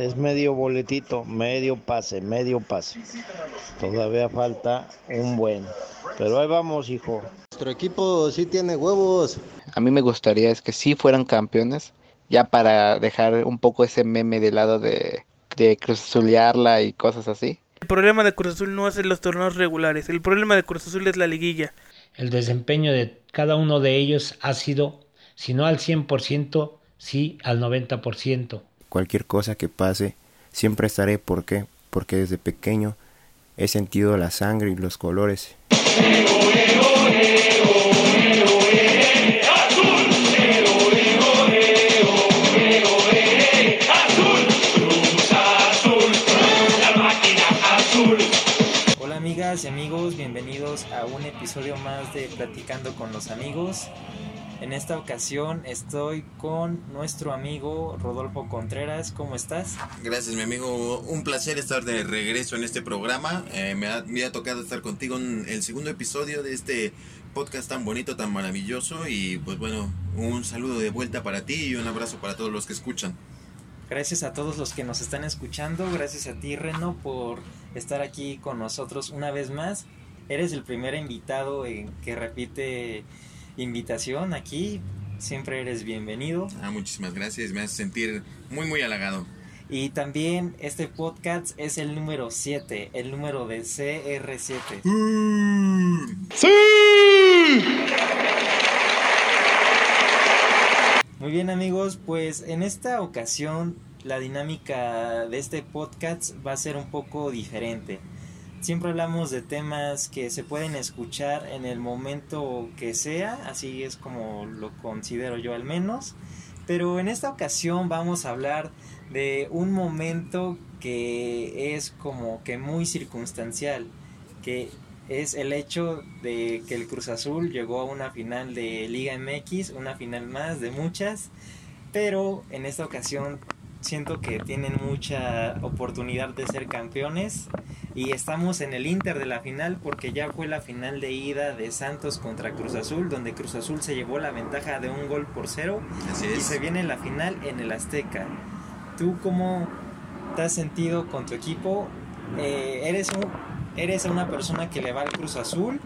es medio boletito, medio pase, medio pase. Todavía falta un buen. Pero ahí vamos, hijo. Nuestro equipo sí tiene huevos. A mí me gustaría es que sí fueran campeones, ya para dejar un poco ese meme de lado de, de cruzulearla y cosas así. El problema de Cruz Azul no es en los torneos regulares, el problema de Cruz Azul es la liguilla. El desempeño de cada uno de ellos ha sido, si no al 100%, sí al 90%. Cualquier cosa que pase, siempre estaré. ¿Por qué? Porque desde pequeño he sentido la sangre y los colores. Hola amigas y amigos, bienvenidos a un episodio más de Platicando con los amigos. En esta ocasión estoy con nuestro amigo Rodolfo Contreras. ¿Cómo estás? Gracias, mi amigo. Un placer estar de regreso en este programa. Eh, me, ha, me ha tocado estar contigo en el segundo episodio de este podcast tan bonito, tan maravilloso. Y pues bueno, un saludo de vuelta para ti y un abrazo para todos los que escuchan. Gracias a todos los que nos están escuchando. Gracias a ti, Reno, por estar aquí con nosotros una vez más. Eres el primer invitado en que repite invitación aquí. Siempre eres bienvenido. Ah, muchísimas gracias. Me hace sentir muy, muy halagado. Y también este podcast es el número 7, el número de CR7. Muy bien amigos, pues en esta ocasión la dinámica de este podcast va a ser un poco diferente. Siempre hablamos de temas que se pueden escuchar en el momento que sea, así es como lo considero yo al menos. Pero en esta ocasión vamos a hablar de un momento que es como que muy circunstancial, que es el hecho de que el Cruz Azul llegó a una final de Liga MX, una final más de muchas, pero en esta ocasión siento que tienen mucha oportunidad de ser campeones y estamos en el Inter de la final porque ya fue la final de ida de Santos contra Cruz Azul donde Cruz Azul se llevó la ventaja de un gol por cero Así y es. se viene la final en el Azteca. ¿Tú cómo te has sentido con tu equipo? Eh, eres, un, eres una persona que le va al Cruz Azul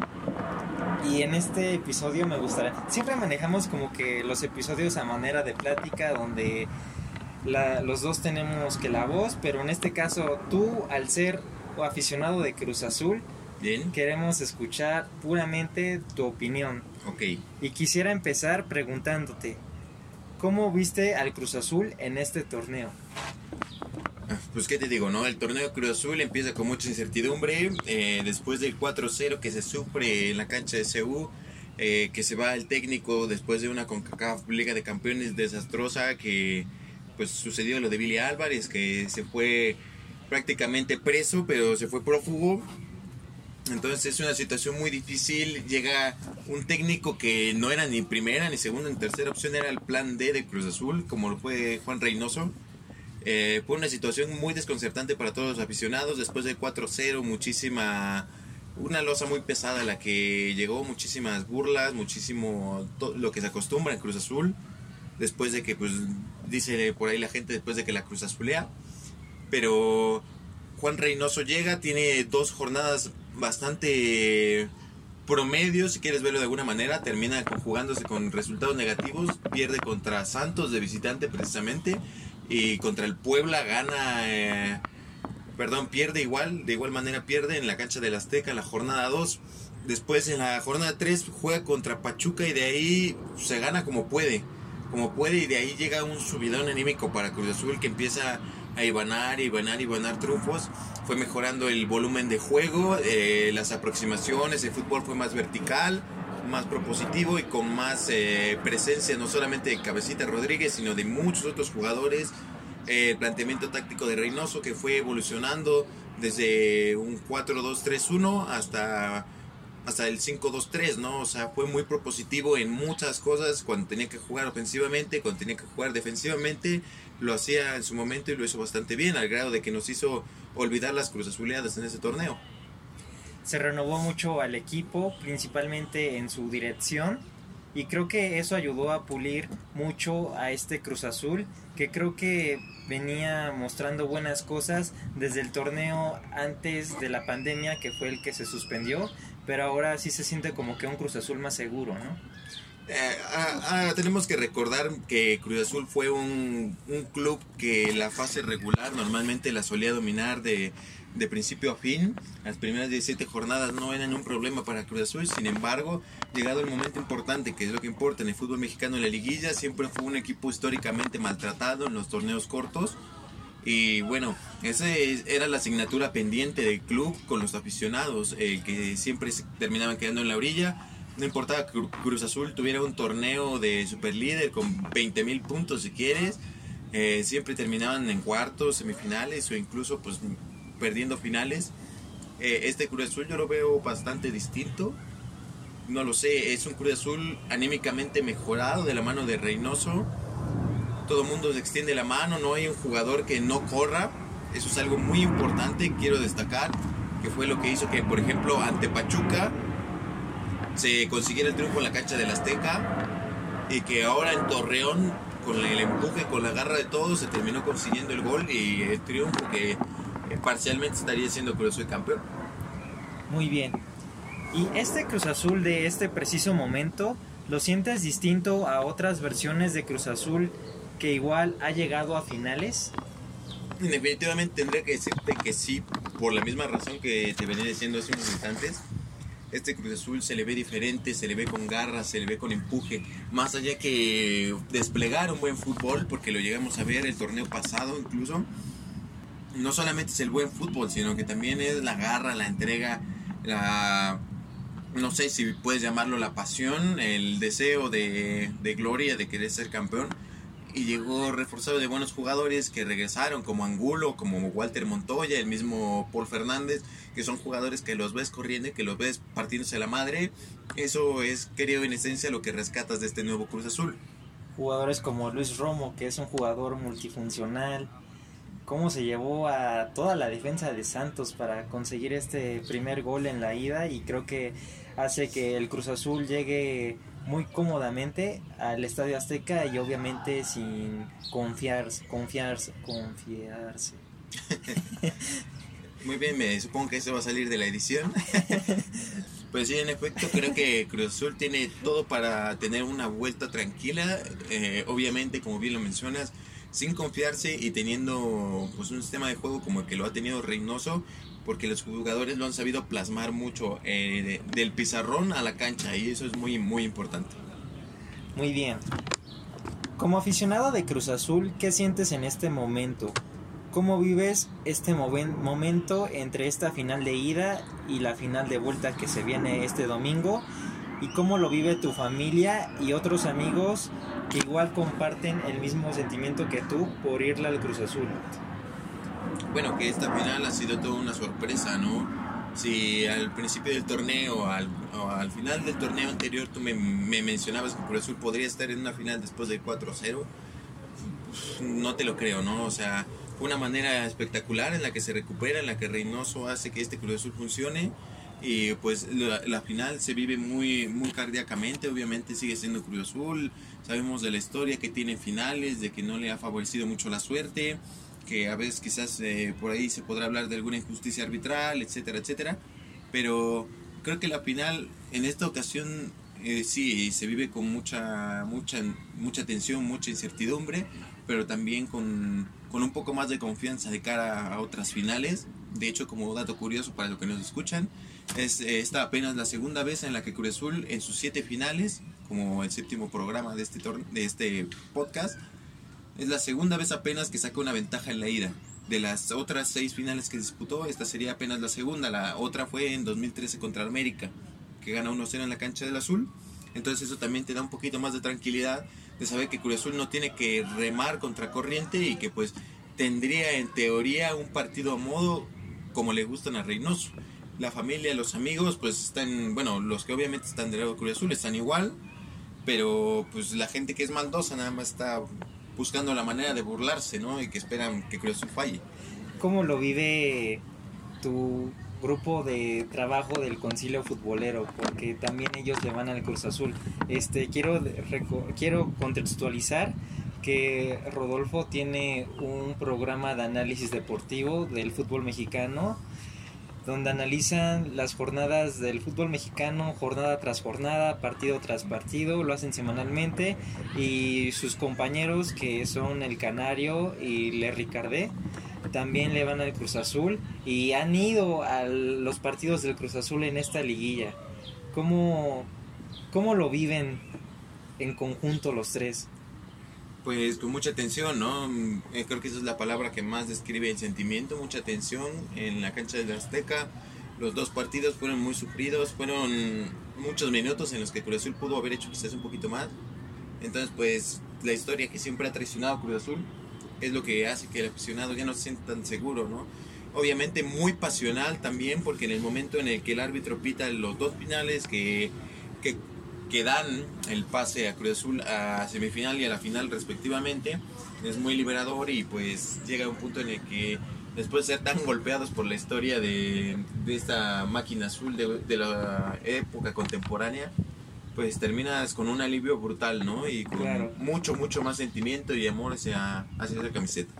y en este episodio me gustaría... Siempre manejamos como que los episodios a manera de plática donde la- los dos tenemos que la voz, pero en este caso tú al ser aficionado de Cruz Azul Bien, queremos escuchar puramente tu opinión. ok. Y quisiera empezar preguntándote, ¿cómo viste al Cruz Azul en este torneo? Ah, Pues qué te digo, ¿no? El torneo Cruz Azul empieza con mucha incertidumbre. eh, después del 4-0 que se sufre en la cancha de CU, eh, que se va el técnico después de una CONCACAF Liga de Campeones desastrosa, que pues sucedió lo de Billy Álvarez, que se fue prácticamente preso, pero se fue prófugo. Entonces es una situación muy difícil. Llega un técnico que no era ni primera, ni segunda, ni tercera opción, era el plan D de Cruz Azul, como lo fue Juan Reynoso. Eh, fue una situación muy desconcertante para todos los aficionados. Después del 4-0, muchísima. Una losa muy pesada a la que llegó, muchísimas burlas, muchísimo lo que se acostumbra en Cruz Azul. Después de que, pues, dice por ahí la gente, después de que la Cruz Azulea. Pero Juan Reynoso llega, tiene dos jornadas bastante promedio, si quieres verlo de alguna manera, termina conjugándose con resultados negativos, pierde contra Santos de visitante precisamente y contra el Puebla gana, eh, perdón, pierde igual, de igual manera pierde en la cancha del Azteca en la jornada 2. Después en la jornada 3 juega contra Pachuca y de ahí se gana como puede, como puede y de ahí llega un subidón anímico para Cruz Azul que empieza a ibanar, ibanar, ibanar trufos. Fue mejorando el volumen de juego, eh, las aproximaciones, el fútbol fue más vertical, más propositivo y con más eh, presencia no solamente de Cabecita Rodríguez, sino de muchos otros jugadores. Eh, el planteamiento táctico de Reynoso que fue evolucionando desde un 4-2-3-1 hasta, hasta el 5-2-3, ¿no? O sea, fue muy propositivo en muchas cosas cuando tenía que jugar ofensivamente, cuando tenía que jugar defensivamente, lo hacía en su momento y lo hizo bastante bien, al grado de que nos hizo olvidar las cruz azuleadas en ese torneo. Se renovó mucho al equipo, principalmente en su dirección. y creo que eso ayudó a pulir mucho a este Cruz Azul que creo que venía mostrando buenas cosas desde el torneo antes de la pandemia que fue el que se suspendió pero ahora sí se siente como que un Cruz Azul más seguro, ¿no? Eh, ah, ah, tenemos que recordar que Cruz Azul fue un, un, club que la fase regular normalmente la solía dominar de, de, principio a fin. Las primeras 17 jornadas no eran un problema para Cruz Azul, sin embargo, llegado el momento importante, que es lo que importa en el fútbol mexicano en la liguilla, siempre fue un equipo históricamente maltratado en los torneos cortos. Y bueno, esa era la asignatura pendiente del club con los aficionados, eh, que siempre terminaban quedando en la orilla no importaba que Cruz Azul tuviera un torneo de superlíder con 20 mil puntos si quieres. Eh, siempre terminaban en cuartos, semifinales o incluso pues perdiendo finales. Eh, este Cruz Azul yo lo veo bastante distinto. No lo sé, es un Cruz Azul anímicamente mejorado de la mano de Reynoso. Todo el mundo se extiende la mano, no hay un jugador que no corra. Eso es algo muy importante, quiero destacar, que fue lo que hizo que, por ejemplo, ante Pachuca, se consiguiera el triunfo en la cancha del Azteca y que ahora en Torreón con el empuje, con la garra de todos, se terminó consiguiendo el gol y el triunfo que eh, parcialmente estaría siendo Cruz Azul campeón. Muy bien. ¿Y este Cruz Azul de este preciso momento lo sientes distinto a otras versiones de Cruz Azul que igual ha llegado a finales? Definitivamente tendría que decirte que sí, por la misma razón que te venía diciendo hace unos instantes este Cruz Azul se le ve diferente, se le ve con garra, se le ve con empuje, más allá que desplegar un buen fútbol, porque lo llegamos a ver el torneo pasado incluso, no solamente es el buen fútbol, sino que también es la garra, la entrega, la no sé si puedes llamarlo la pasión, el deseo de, de gloria, de querer ser campeón. Y llegó reforzado de buenos jugadores que regresaron como Angulo, como Walter Montoya, el mismo Paul Fernández, que son jugadores que los ves corriendo, que los ves partiéndose la madre. Eso es, creo, en esencia lo que rescatas de este nuevo Cruz Azul. Jugadores como Luis Romo, que es un jugador multifuncional. Cómo se llevó a toda la defensa de Santos para conseguir este primer gol en la ida y creo que hace que el Cruz Azul llegue muy cómodamente al Estadio Azteca y obviamente sin confiarse, confiarse, confiarse. Muy bien, me supongo que eso va a salir de la edición. pues sí, en efecto, creo que Cruz Azul tiene todo para tener una vuelta tranquila. Eh, obviamente, como bien lo mencionas, sin confiarse y teniendo pues un sistema de juego como el que lo ha tenido Reynoso, porque los jugadores lo han sabido plasmar mucho eh, del pizarrón a la cancha y eso es muy muy importante. Muy bien. Como aficionado de Cruz Azul, ¿qué sientes en este momento? ¿Cómo vives este momento entre esta final de ida y la final de vuelta que se viene este domingo? ¿Y cómo lo vive tu familia y otros amigos que igual comparten el mismo sentimiento que tú por irle al Cruz Azul? bueno, que esta final ha sido toda una sorpresa, ¿no? Si al principio del torneo al, o al final del torneo anterior tú me, me mencionabas que Cruz Azul podría estar en una final después del 4-0, no te lo creo, ¿no? O sea, fue una manera espectacular en la que se recupera, en la que Reynoso hace que este Cruz Azul funcione. Y pues la, la, final se vive muy muy cardíacamente. Obviamente sigue siendo Cruz Azul. Sabemos de la historia que tiene finales de que no le ha favorecido mucho la suerte que a veces quizás eh, por ahí se podrá hablar de alguna injusticia arbitral, etcétera, etcétera, pero creo que la final en esta ocasión eh, sí se vive con mucha, mucha, mucha tensión, mucha incertidumbre, pero también con, con un poco más de confianza de cara a otras finales. De hecho, como dato curioso para los que nos escuchan, es eh, esta apenas la segunda vez en la que Cruz Azul en sus siete finales, como el séptimo programa de este, de este podcast, es la segunda vez apenas que saca una ventaja en la ida. De las otras seis finales que disputó, esta sería apenas la segunda. La otra fue en 2013 contra América, que gana 1-0 en la cancha del Azul. Entonces eso también te da un poquito más de tranquilidad de saber que Cruz no tiene que remar contra corriente y que pues tendría en teoría un partido a modo como le gustan a Reynoso. La familia, los amigos, pues están, bueno, los que obviamente están del lado de Cruz están igual, pero pues la gente que es maldosa nada más está buscando la manera de burlarse, ¿no? Y que esperan que Cruz falle. ¿Cómo lo vive tu grupo de trabajo del Concilio Futbolero, porque también ellos le van al Cruz Azul. Este, quiero, quiero contextualizar que Rodolfo tiene un programa de análisis deportivo del fútbol mexicano donde analizan las jornadas del fútbol mexicano, jornada tras jornada, partido tras partido, lo hacen semanalmente y sus compañeros que son el Canario y Le Ricardé también le van al Cruz Azul y han ido a los partidos del Cruz Azul en esta liguilla. ¿Cómo, cómo lo viven en conjunto los tres? Pues con mucha tensión, ¿no? Eh, creo que esa es la palabra que más describe el sentimiento, mucha tensión en la cancha de la Azteca. Los dos partidos fueron muy sufridos, fueron muchos minutos en los que Cruz Azul pudo haber hecho quizás un poquito más. Entonces, pues la historia que siempre ha traicionado Cruz Azul es lo que hace que el aficionado ya no se sienta tan seguro, ¿no? Obviamente muy pasional también, porque en el momento en el que el árbitro pita los dos finales que, que dan el pase a Cruz Azul a semifinal y a la final respectivamente. Es muy liberador y pues llega un punto en el que después de ser tan golpeados por la historia de, de esta máquina azul de, la época contemporánea, pues terminas con un alivio brutal, ¿no? Y con Claro. mucho, mucho más sentimiento y amor hacia, hacia esa camiseta.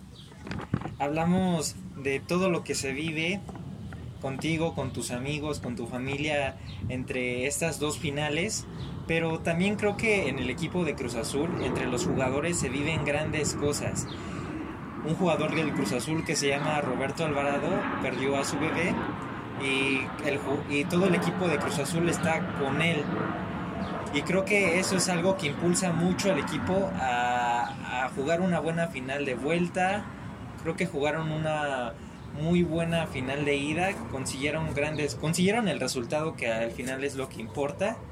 hablamos de todo lo que se vive contigo, con tus amigos, con tu familia entre estas dos finales, pero también creo que en el equipo de Cruz Azul, entre los jugadores se viven grandes cosas. Un jugador del Cruz Azul que se llama Roberto Alvarado perdió a su bebé y, el, y todo el equipo de Cruz Azul está con él. Y creo que eso es algo que impulsa mucho al equipo a, a jugar una buena final de vuelta. Creo que jugaron una muy buena final de ida, consiguieron grandes, consiguieron el resultado que al final es lo que importa.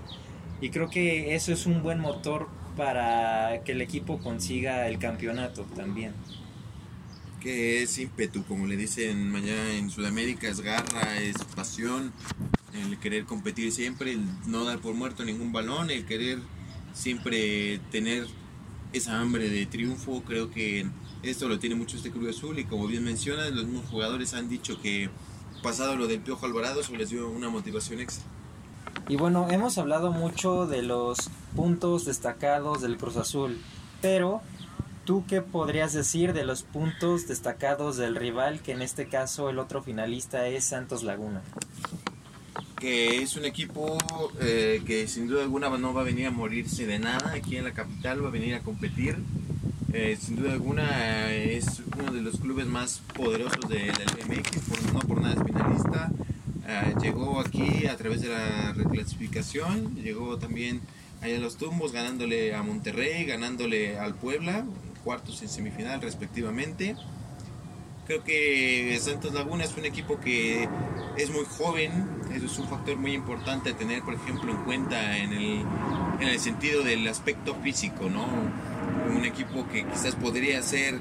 Y creo que eso es un buen motor para que el equipo consiga el campeonato también. que es ímpetu, como le dicen mañana en Sudamérica, es garra, es pasión, el querer competir siempre, el no dar por muerto ningún balón, el querer siempre tener esa hambre de triunfo, creo que esto lo tiene mucho este Cruz Azul y como bien mencionas, los mismos jugadores han dicho que pasado lo del Piojo Alvarado, eso les dio una motivación extra. Y bueno, hemos hablado mucho de los puntos destacados del Cruz Azul, pero ¿tú qué podrías decir de los puntos destacados del rival, que en este caso el otro finalista es Santos Laguna? Que es un equipo eh, que sin duda alguna no va a venir a morirse de nada aquí en la capital, va a venir a competir. Eh, sin duda alguna eh, es uno de los clubes más poderosos de la Liga MX, por, no por nada es finalista. Llegó aquí a través de la reclasificación, llegó también allá en los tumbos ganándole a Monterrey, ganándole al Puebla, cuartos en semifinal respectivamente. Creo que Santos Laguna es un equipo que es muy joven, eso es un factor muy importante a tener, por ejemplo, en cuenta en el, en el sentido del aspecto físico, ¿no? Un equipo que quizás podría ser,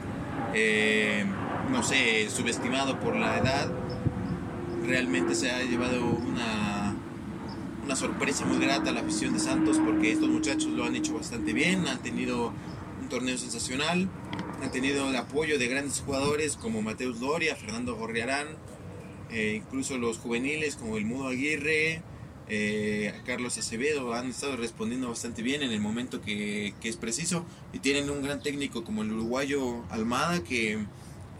eh, no sé, subestimado por la edad, realmente se ha llevado una, una sorpresa muy grata a la afición de Santos porque estos muchachos lo han hecho bastante bien, han tenido un torneo sensacional, han tenido el apoyo de grandes jugadores como Mateus Doria, Fernando Gorriarán, eh, incluso los juveniles como el Mudo Aguirre, eh, Carlos Acevedo han estado respondiendo bastante bien en el momento que, que es preciso y tienen un gran técnico como el uruguayo Almada que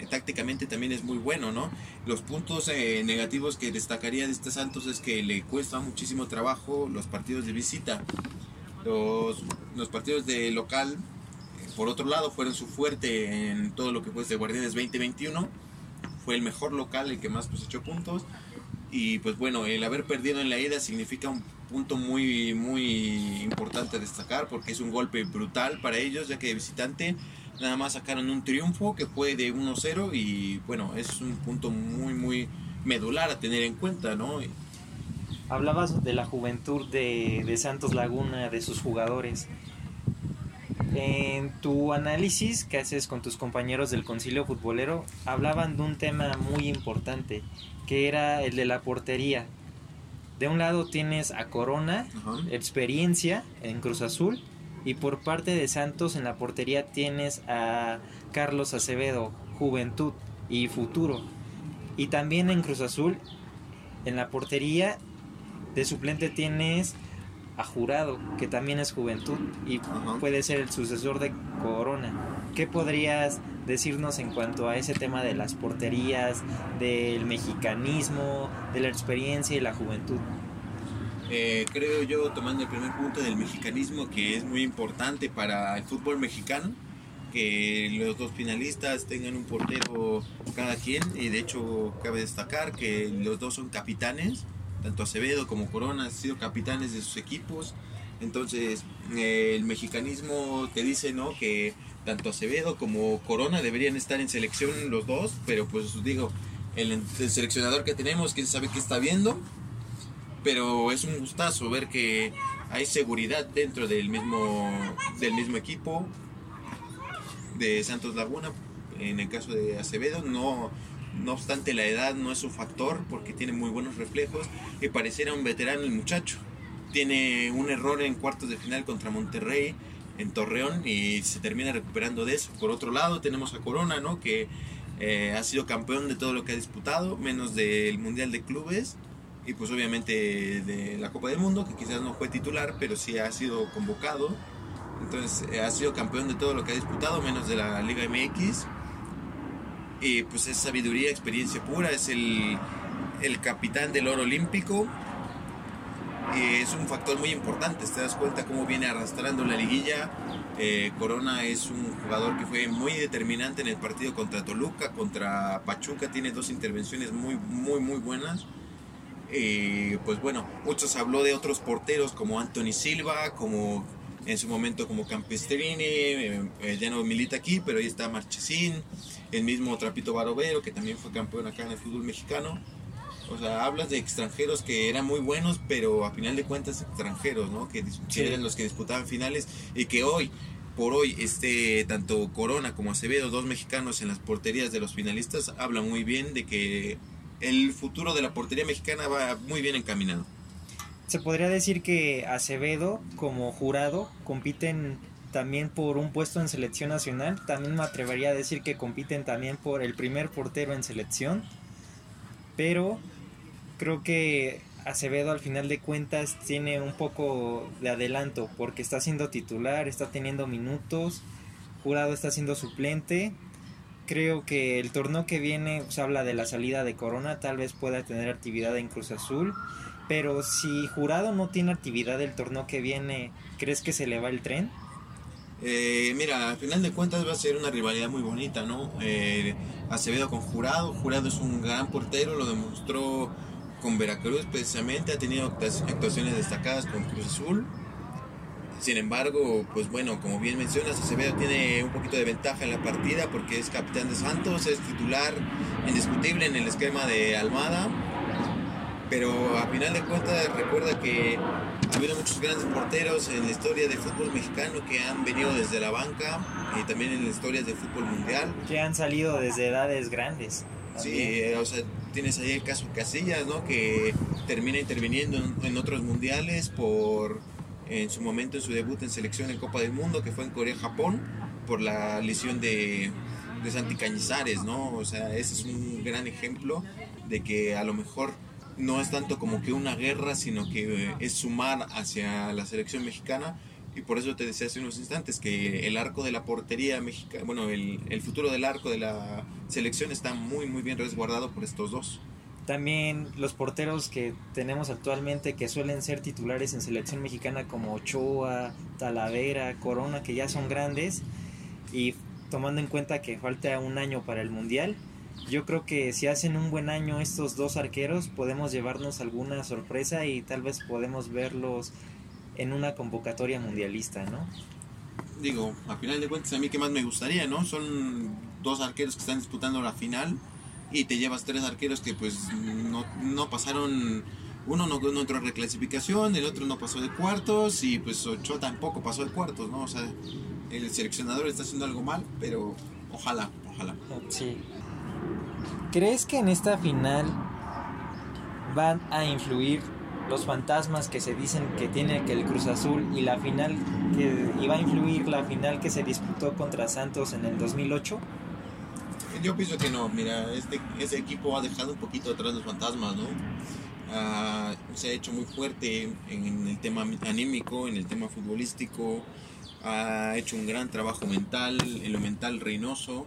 eh, tácticamente también es muy bueno, ¿no? Los puntos eh, negativos que destacaría de este Santos es que le cuesta muchísimo trabajo los partidos de visita. Los, los partidos de local, eh, por otro lado, fueron su fuerte en todo lo que fue de Guardianes 2021. Fue el mejor local, el que más cosechó puntos. Y pues bueno, el haber perdido en la ida significa un punto muy, muy importante a destacar porque es un golpe brutal para ellos, ya que de visitante nada más sacaron un triunfo que fue de 1-0 y bueno, es un punto muy, muy medular a tener en cuenta, ¿no? Hablabas de la juventud de, de Santos Laguna, de sus jugadores. En tu análisis que haces con tus compañeros del concilio futbolero, hablaban de un tema muy importante, que era el de la portería. De un lado tienes a Corona, experiencia en Cruz Azul, y por parte de Santos en la portería tienes a Carlos Acevedo, juventud y futuro. Y también en Cruz Azul En la portería de suplente tienes a Jurado, que también es juventud y Ajá. puede ser el sucesor de Corona. ¿Qué podrías decirnos en cuanto a ese tema de las porterías, del mexicanismo, de la experiencia y la juventud? Eh, creo yo, tomando el primer punto del mexicanismo, que es muy importante para el fútbol mexicano, que los dos finalistas tengan un portero cada quien, y de hecho cabe destacar que los dos son capitanes, tanto Acevedo como Corona han sido capitanes de sus equipos, entonces eh, el mexicanismo te dice ¿no? que tanto Acevedo como Corona deberían estar en selección los dos, pero pues digo, el, el seleccionador que tenemos, quién sabe qué está viendo, pero es un gustazo ver que hay seguridad dentro del mismo del mismo equipo de Santos Laguna en el caso de Acevedo no no obstante la edad no es un factor porque tiene muy buenos reflejos y pareciera un veterano el muchacho tiene un error en cuartos de final contra Monterrey en Torreón y se termina recuperando de eso por otro lado tenemos a Corona no que eh, ha sido campeón de todo lo que ha disputado menos del mundial de clubes y pues obviamente de la Copa del Mundo, que quizás no fue titular, pero sí ha sido convocado. Entonces eh, ha sido campeón de todo lo que ha disputado, menos de la Liga MX. Y pues es sabiduría, experiencia pura, es el, el capitán del oro olímpico. Es un factor muy importante, te das cuenta cómo viene arrastrando la liguilla. Eh, Corona es un jugador que fue muy determinante en el partido contra Toluca, contra Pachuca, tiene dos intervenciones muy, muy, muy buenas. Eh, pues bueno, muchos habló de otros porteros como Anthony Silva, como en su momento como Campestrini, eh, eh, ya no milita aquí, pero ahí está Marchesín, el mismo Trapito Barovero, que también fue campeón acá en el fútbol mexicano. O sea, hablas de extranjeros que eran muy buenos, pero a final de cuentas extranjeros, ¿no? Que, Sí. eran los que disputaban finales y que hoy, por hoy, este, tanto Corona como Acevedo, dos mexicanos en las porterías de los finalistas, hablan muy bien de que el futuro de la portería mexicana va muy bien encaminado. Se podría decir que Acevedo como jurado compiten también por un puesto en selección nacional. También me atrevería a decir que compiten también por el primer portero en selección. Pero creo que Acevedo al final de cuentas tiene un poco de adelanto porque está siendo titular, está teniendo minutos, jurado está siendo suplente. Creo que el torneo que viene se habla de la salida de Corona, tal vez pueda tener actividad en Cruz Azul. Pero si Jurado no tiene actividad el torneo que viene, ¿crees que se le va el tren? Eh, mira, al final de cuentas va a ser una rivalidad muy bonita, ¿no? Eh, Acevedo con Jurado, Jurado es un gran portero, lo demostró con Veracruz precisamente, ha tenido actua- actuaciones destacadas con Cruz Azul. Sin embargo, pues bueno, como bien mencionas, Acevedo tiene un poquito de ventaja en la partida porque es capitán de Santos, es titular indiscutible en el esquema de Almada. Pero a final de cuentas recuerda que habido muchos grandes porteros en la historia del fútbol mexicano que han venido desde la banca y también en la historia del fútbol mundial. Que han salido desde edades grandes. Sí, también. eh, o sea, tienes ahí el caso Casillas, ¿no? Que termina interviniendo en, en otros mundiales por, en su momento, en su debut en selección en Copa del Mundo, que fue en Corea-Japón, por la lesión de, de Santi Cañizares, ¿no? O sea, ese es un gran ejemplo de que a lo mejor no es tanto como que una guerra, sino que eh, es sumar hacia la selección mexicana. Y por eso te decía hace unos instantes que el arco de la portería mexicana, bueno, el, el futuro del arco de la selección está muy, muy bien resguardado por estos dos. También los porteros que tenemos actualmente que suelen ser titulares en selección mexicana como Ochoa, Talavera, Corona, que ya son grandes. Y tomando en cuenta que falta un año para el Mundial, yo creo que si hacen un buen año estos dos arqueros podemos llevarnos alguna sorpresa y tal vez podemos verlos en una convocatoria mundialista, ¿no? Digo, a final de cuentas, a mí que más me gustaría, ¿no? Son dos arqueros que están disputando la final y te llevas tres arqueros que pues no, no pasaron, uno no, no entró en reclasificación, el otro no pasó de cuartos y pues Ochoa tampoco pasó de cuartos, ¿no? O sea, el seleccionador está haciendo algo mal, pero ojalá, ojalá. Sí. ¿Crees que en esta final van a influir los fantasmas que se dicen que tiene que el Cruz Azul y la final que iba a influir la final que se disputó contra Santos en el 2008? Yo pienso que no, mira, este, este equipo ha dejado un poquito atrás los fantasmas, ¿no? ah, se ha hecho muy fuerte en el tema anímico, en el tema futbolístico, ha hecho un gran trabajo mental, en lo mental Reynoso,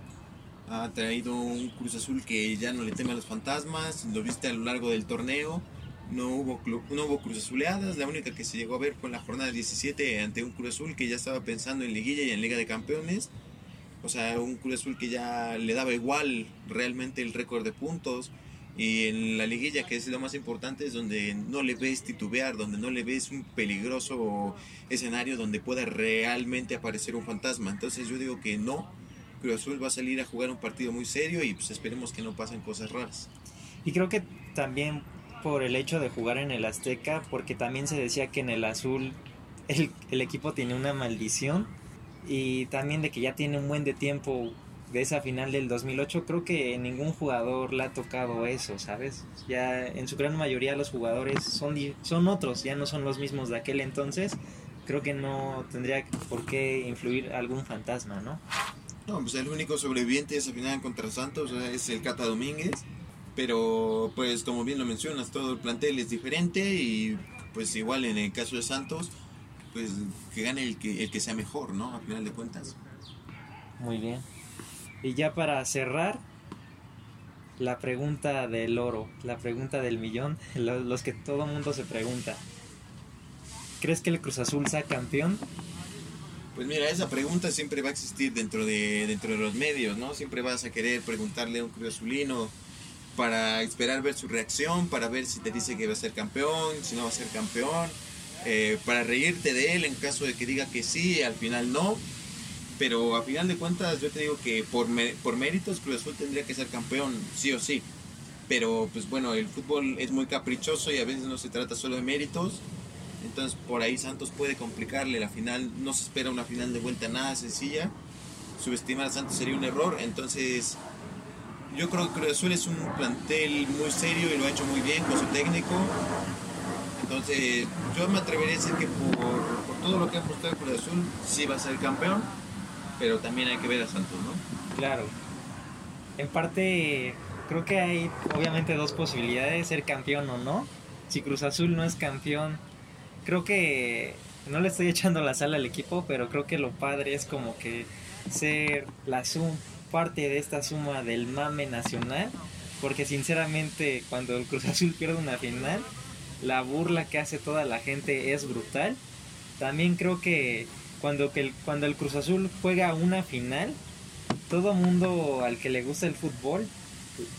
ha traído un Cruz Azul que ya no le teme a los fantasmas, lo viste a lo largo del torneo, no hubo, no hubo Cruz Azuleadas, la única que se llegó a ver fue en la jornada 17 ante un Cruz Azul que ya estaba pensando en liguilla y en Liga de Campeones, o sea, un Cruz Azul que ya le daba igual realmente el récord de puntos, y en la liguilla, que es lo más importante, es donde no le ves titubear, donde no le ves un peligroso escenario donde pueda realmente aparecer un fantasma. Entonces yo digo que no, Cruz Azul va a salir a jugar un partido muy serio y pues esperemos que no pasen cosas raras. Y creo que también por el hecho de jugar en el Azteca, porque también se decía que en el azul el, equipo tiene una maldición y también de que ya tiene un buen de tiempo de esa final del 2008, creo que ningún jugador le ha tocado eso, ¿sabes? Ya en su gran mayoría los jugadores son, son otros, ya no son los mismos de aquel entonces. Creo que no tendría por qué influir algún fantasma, ¿no? No, pues el único sobreviviente de esa final contra Santos es el Cata Domínguez. Pero, pues como bien lo mencionas, todo el plantel es diferente y pues igual en el caso de Santos, pues que gane el que, el que sea mejor, ¿no? A final de cuentas. Muy bien. Y ya para cerrar, la pregunta del oro, la pregunta del millón, los que todo mundo se pregunta. ¿Crees que el Cruz Azul sea campeón? Pues mira, esa pregunta siempre va a existir dentro de, dentro de los medios, ¿no? Siempre vas a querer preguntarle a un Cruz Azulino para esperar ver su reacción, para ver si te dice que va a ser campeón, si no va a ser campeón, eh, para reírte de él en caso de que diga que sí, al final no pero a final de cuentas yo te digo que por, por méritos Cruz Azul tendría que ser campeón, sí o sí. Pero pues bueno, el fútbol es muy caprichoso y a veces no se trata solo de méritos. Entonces por ahí Santos puede complicarle la final, no se espera una final de vuelta nada sencilla. Subestimar a Santos sería un error, entonces yo creo que Cruz Azul es un plantel muy serio y lo ha hecho muy bien con su técnico. Entonces yo me atrevería a decir que por, todo lo que ha apostado Cruz Azul sí va a ser campeón pero también hay que ver a Santos, ¿no? Claro. En parte, creo que hay obviamente dos posibilidades, ser campeón o no. Si Cruz Azul no es campeón, creo que no le estoy echando la sala al equipo, pero creo que lo padre es como que ser la sum, parte de esta suma del mame nacional, porque sinceramente cuando el Cruz Azul pierde una final, la burla que hace toda la gente es brutal. También creo que cuando, que cuando el Cruz Azul juega una final, todo mundo al que le gusta el fútbol,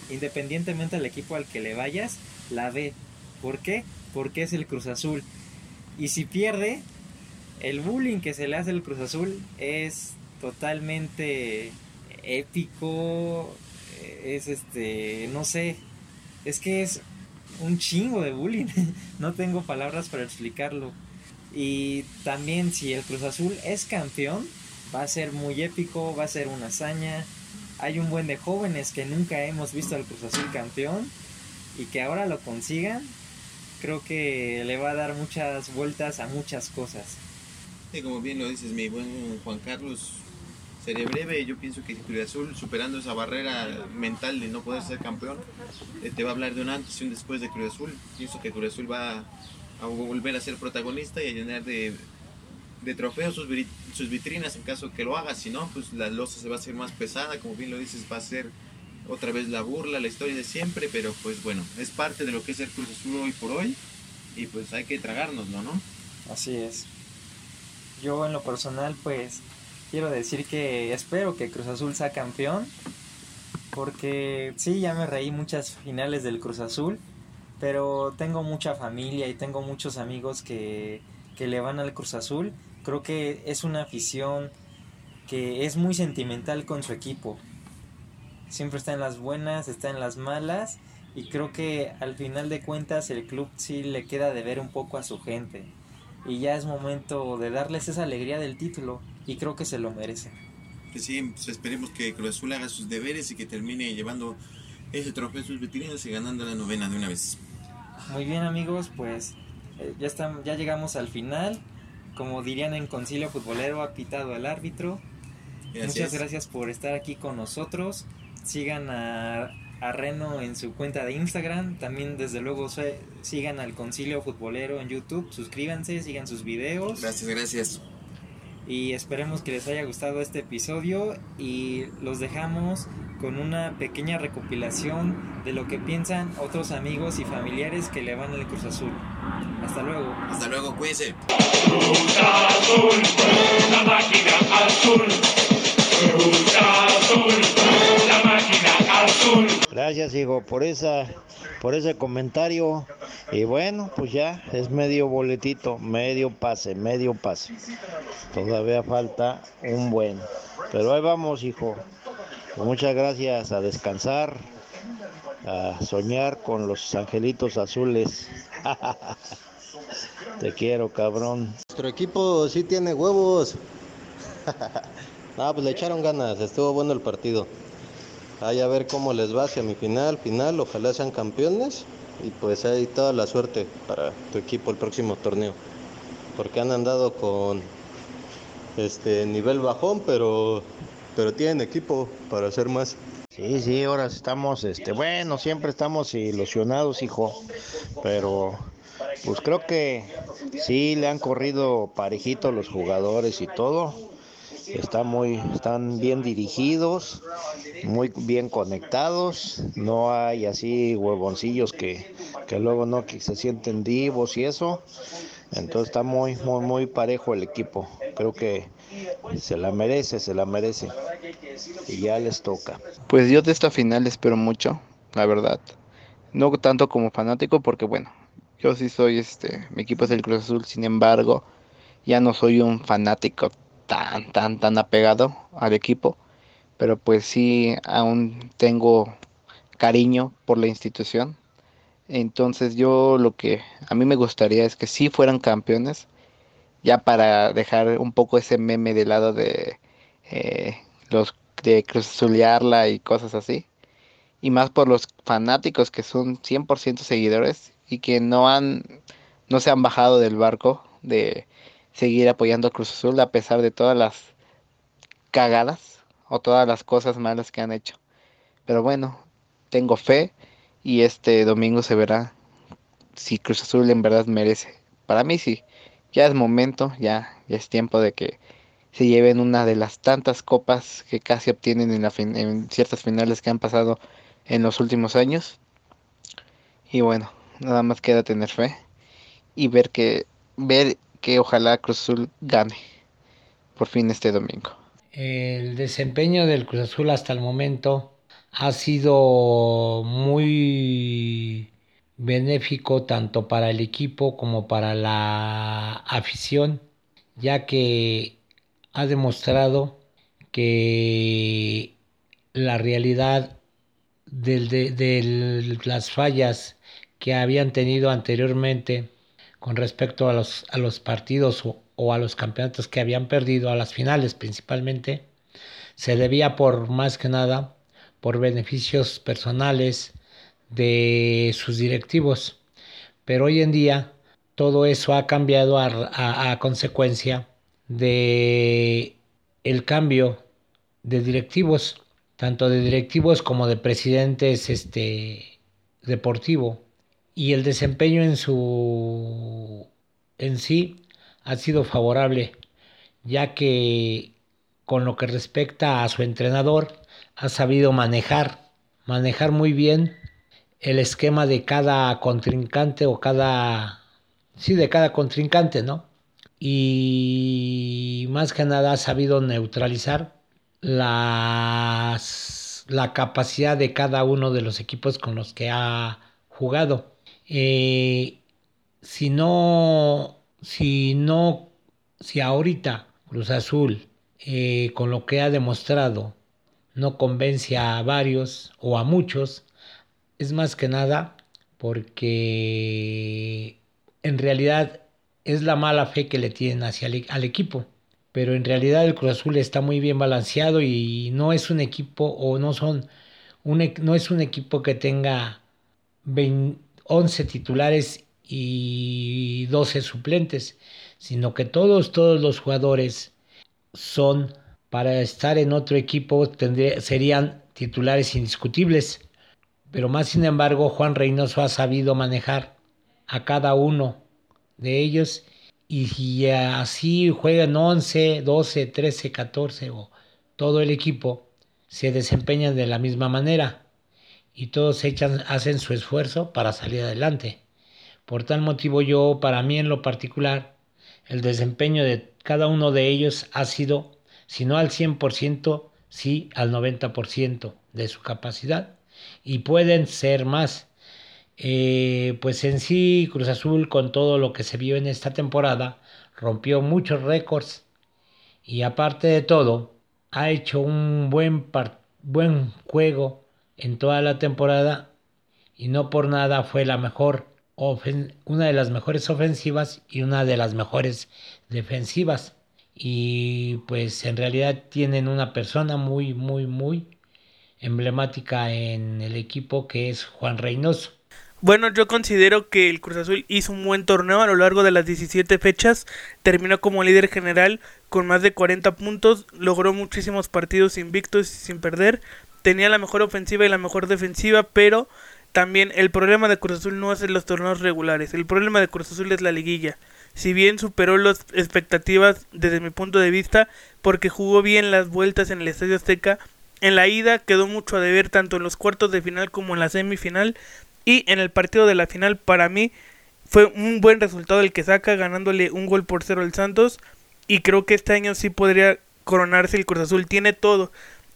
independientemente del equipo al que le vayas, la ve. ¿Por qué? Porque es el Cruz Azul. Y si pierde, el bullying que se le hace al Cruz Azul es totalmente épico, es este, no sé, es que es un chingo de bullying, no tengo palabras para explicarlo. Y también si el Cruz Azul es campeón, va a ser muy épico, va a ser una hazaña. Hay un buen de jóvenes que nunca hemos visto al Cruz Azul campeón y que ahora lo consigan. Creo que le va a dar muchas vueltas a muchas cosas. Y como bien lo dices, mi buen Juan Carlos, sería breve. Yo pienso que Cruz Azul, superando esa barrera mental de no poder ser campeón, eh, te va a hablar de un antes y un después de Cruz Azul. Pienso que Cruz Azul va a volver a ser protagonista y a llenar de, de trofeos sus, sus, vitrinas en caso que lo haga. Si no, pues la losa se va a hacer más pesada, como bien lo dices, va a ser otra vez la burla, la historia de siempre, pero pues bueno, es parte de lo que es el Cruz Azul hoy por hoy y pues hay que tragárnoslo, ¿no? Así es. Yo en lo personal pues quiero decir que espero que Cruz Azul sea campeón porque sí, ya me reí muchas finales del Cruz Azul pero tengo mucha familia y tengo muchos amigos que, que le van al Cruz Azul. Creo que es una afición que es muy sentimental con su equipo. Siempre está en las buenas, está en las malas y creo que al final de cuentas el club sí le queda de ver un poco a su gente. Y ya es momento de darles esa alegría del título y creo que se lo merece. Que sí, pues esperemos que Cruz Azul haga sus deberes y que termine llevando ese trofeo sus vitrinas y ganando la novena de una vez. Muy bien amigos, pues eh, ya, están, ya llegamos al final. Como dirían en Concilio Futbolero, ha pitado el árbitro. Muchas gracias por estar aquí con nosotros. Sigan a, a Reno en su cuenta de Instagram. También desde luego sigan al Concilio Futbolero en YouTube, suscríbanse, sigan sus videos. Gracias, gracias. Y esperemos que les haya gustado este episodio y los dejamos con una pequeña recopilación de lo que piensan otros amigos y familiares que le van al Cruz Azul. Hasta luego. Hasta luego, cuídense. Gracias, hijo, por esa por ese comentario. Y bueno, pues ya es medio boletito, medio pase, medio pase. Todavía falta un buen. Pero ahí vamos, hijo. Muchas gracias a descansar, a soñar con los angelitos azules. Te quiero, cabrón. Nuestro equipo sí tiene huevos. no, pues le echaron ganas, estuvo bueno el partido. Ahí a ver cómo les va hacia mi final, final, ojalá sean campeones y pues ahí toda la suerte para tu equipo el próximo torneo. Porque han andado con este nivel bajón, pero pero tienen equipo para hacer más. Sí, sí, ahora estamos, este, bueno, siempre estamos ilusionados, hijo, pero pues creo que sí le han corrido parejitos los jugadores y todo está muy, están bien dirigidos, muy bien conectados, no hay así huevoncillos que, que luego no que se sienten divos y eso. Entonces está muy, muy, muy parejo el equipo. Creo que se la merece, se la merece. Y ya les toca. Pues yo de esta final espero mucho, la verdad. No tanto como fanático, porque bueno, yo sí soy este, mi equipo es el Cruz Azul, sin embargo, ya no soy un fanático tan, tan, tan apegado al equipo, pero pues sí, aún tengo cariño por la institución. Entonces yo lo que a mí me gustaría es que si fueran campeones, ya para dejar un poco ese meme de lado de eh, los de cruzulearla y cosas así. Y más por los fanáticos que son 100% seguidores y que no han no se han bajado del barco de seguir apoyando a Cruz Azul a pesar de todas las cagadas o todas las cosas malas que han hecho. Pero bueno, tengo fe y este domingo se verá si Cruz Azul en verdad merece. Para mí sí, ya es momento, ya, ya es tiempo de que se lleven una de las tantas copas que casi obtienen en, la en ciertas finales que han pasado en los últimos años. Y bueno, nada más queda tener fe y ver que ver que ojalá Cruz Azul gane por fin este domingo. El desempeño del Cruz Azul hasta el momento ha sido muy benéfico tanto para el equipo como para la afición, ya que ha demostrado que la realidad de, de las fallas que habían tenido anteriormente con respecto a los, a los partidos o, a los campeonatos que habían perdido, a las finales principalmente, se debía por más que nada por beneficios personales de sus directivos. Pero hoy en día todo eso ha cambiado a, a consecuencia de el cambio de directivos, tanto de directivos como de presidentes este deportivo y el desempeño en su en sí ha sido favorable, ya que con lo que respecta a su entrenador ha sabido manejar, manejar muy bien el esquema de cada contrincante o cada sí de cada contrincante, ¿no? Y más que nada ha sabido neutralizar las, la capacidad de cada uno de los equipos con los que ha jugado. Eh, si no, si no, si ahorita Cruz Azul, eh, con lo que ha demostrado, no convence a varios o a muchos, es más que nada porque en realidad es la mala fe que le tienen hacia el, al equipo. Pero en realidad el Cruz Azul está muy bien balanceado y no es un equipo o no son un, no es un equipo que tenga 20, 11 titulares y 12 suplentes, sino que todos, todos los jugadores son para estar en otro equipo serían titulares indiscutibles. pero más sin embargo Juan Reynoso ha sabido manejar a cada uno de ellos y si así juegan 11, 12, 13, 14 o todo el equipo se desempeñan de la misma manera y todos echan, hacen su esfuerzo para salir adelante. Por tal motivo yo, para mí en lo particular, el desempeño de cada uno de ellos ha sido, si no al 100%, sí al 90% de su capacidad y pueden ser más. Eh, pues en sí Cruz Azul con todo lo que se vio en esta temporada rompió muchos récords y aparte de todo ha hecho un buen, buen juego en toda la temporada y no por nada fue la mejor una de las mejores ofensivas y una de las mejores defensivas y pues en realidad tienen una persona muy muy muy emblemática en el equipo que es Juan Reynoso. Bueno, yo considero que el Cruz Azul hizo un buen torneo a lo largo de las 17 fechas, terminó como líder general con más de 40 puntos, logró muchísimos partidos invictos y sin perder, tenía la mejor ofensiva y la mejor defensiva, pero también el problema de Cruz Azul no es en los torneos regulares, el problema de Cruz Azul es la liguilla. Si bien superó las expectativas desde mi punto de vista, porque jugó bien las vueltas en el Estadio Azteca, en la ida quedó mucho a deber tanto en los cuartos de final como en la semifinal y en el partido de la final para mí fue un buen resultado el que saca ganándole un gol por cero al Santos y creo que este año sí podría coronarse el Cruz Azul. Tiene todo,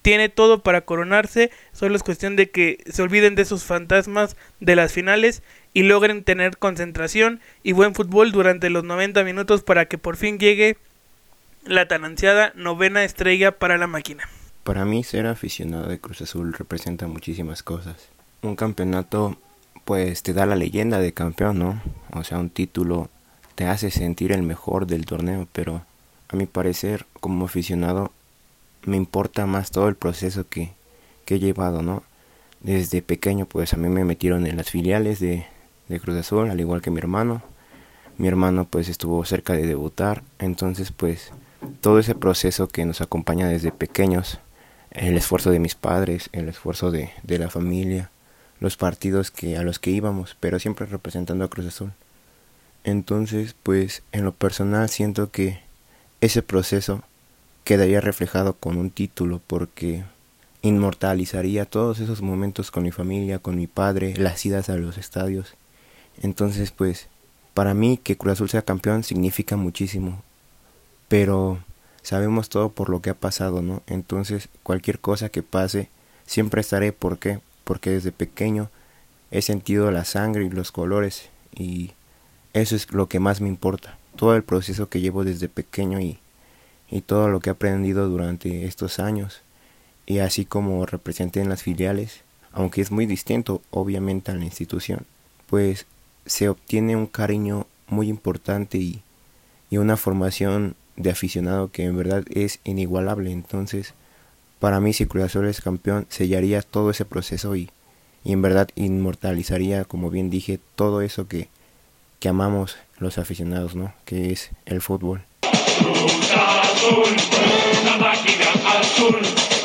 tiene todo para coronarse, solo es cuestión de que se olviden de esos fantasmas de las finales y logren tener concentración y buen fútbol durante los 90 minutos para que por fin llegue la tan ansiada novena estrella para la máquina. Para mí ser aficionado de Cruz Azul representa muchísimas cosas. Un campeonato pues te da la leyenda de campeón, ¿no? O sea, un título te hace sentir el mejor del torneo, pero a mi parecer como aficionado me importa más todo el proceso que, que he llevado, ¿no? Desde pequeño pues a mí me metieron en las filiales de, de Cruz Azul, al igual que mi hermano. Mi hermano pues estuvo cerca de debutar, entonces pues todo ese proceso que nos acompaña desde pequeños el esfuerzo de mis padres, el esfuerzo de, de la familia, los partidos que a los que íbamos, pero siempre representando a Cruz Azul. Entonces, pues en lo personal siento que ese proceso quedaría reflejado con un título porque inmortalizaría todos esos momentos con mi familia, con mi padre, las idas a los estadios. Entonces, pues para mí que Cruz Azul sea campeón significa muchísimo. Pero sabemos todo por lo que ha pasado, ¿no? Entonces, cualquier cosa que pase, siempre estaré. ¿Por qué? Porque desde pequeño he sentido la sangre y los colores y eso es lo que más me importa. Todo el proceso que llevo desde pequeño y, y todo lo que he aprendido durante estos años. Y así como representé en las filiales, aunque es muy distinto obviamente a la institución, pues se obtiene un cariño muy importante y, y una formación de aficionado que en verdad es inigualable. Entonces, para mí si Cruz Azul es campeón, sellaría todo ese proceso y, y en verdad inmortalizaría, como bien dije, todo eso que, que amamos los aficionados, ¿no? Que es el fútbol. azul, la máquina azul.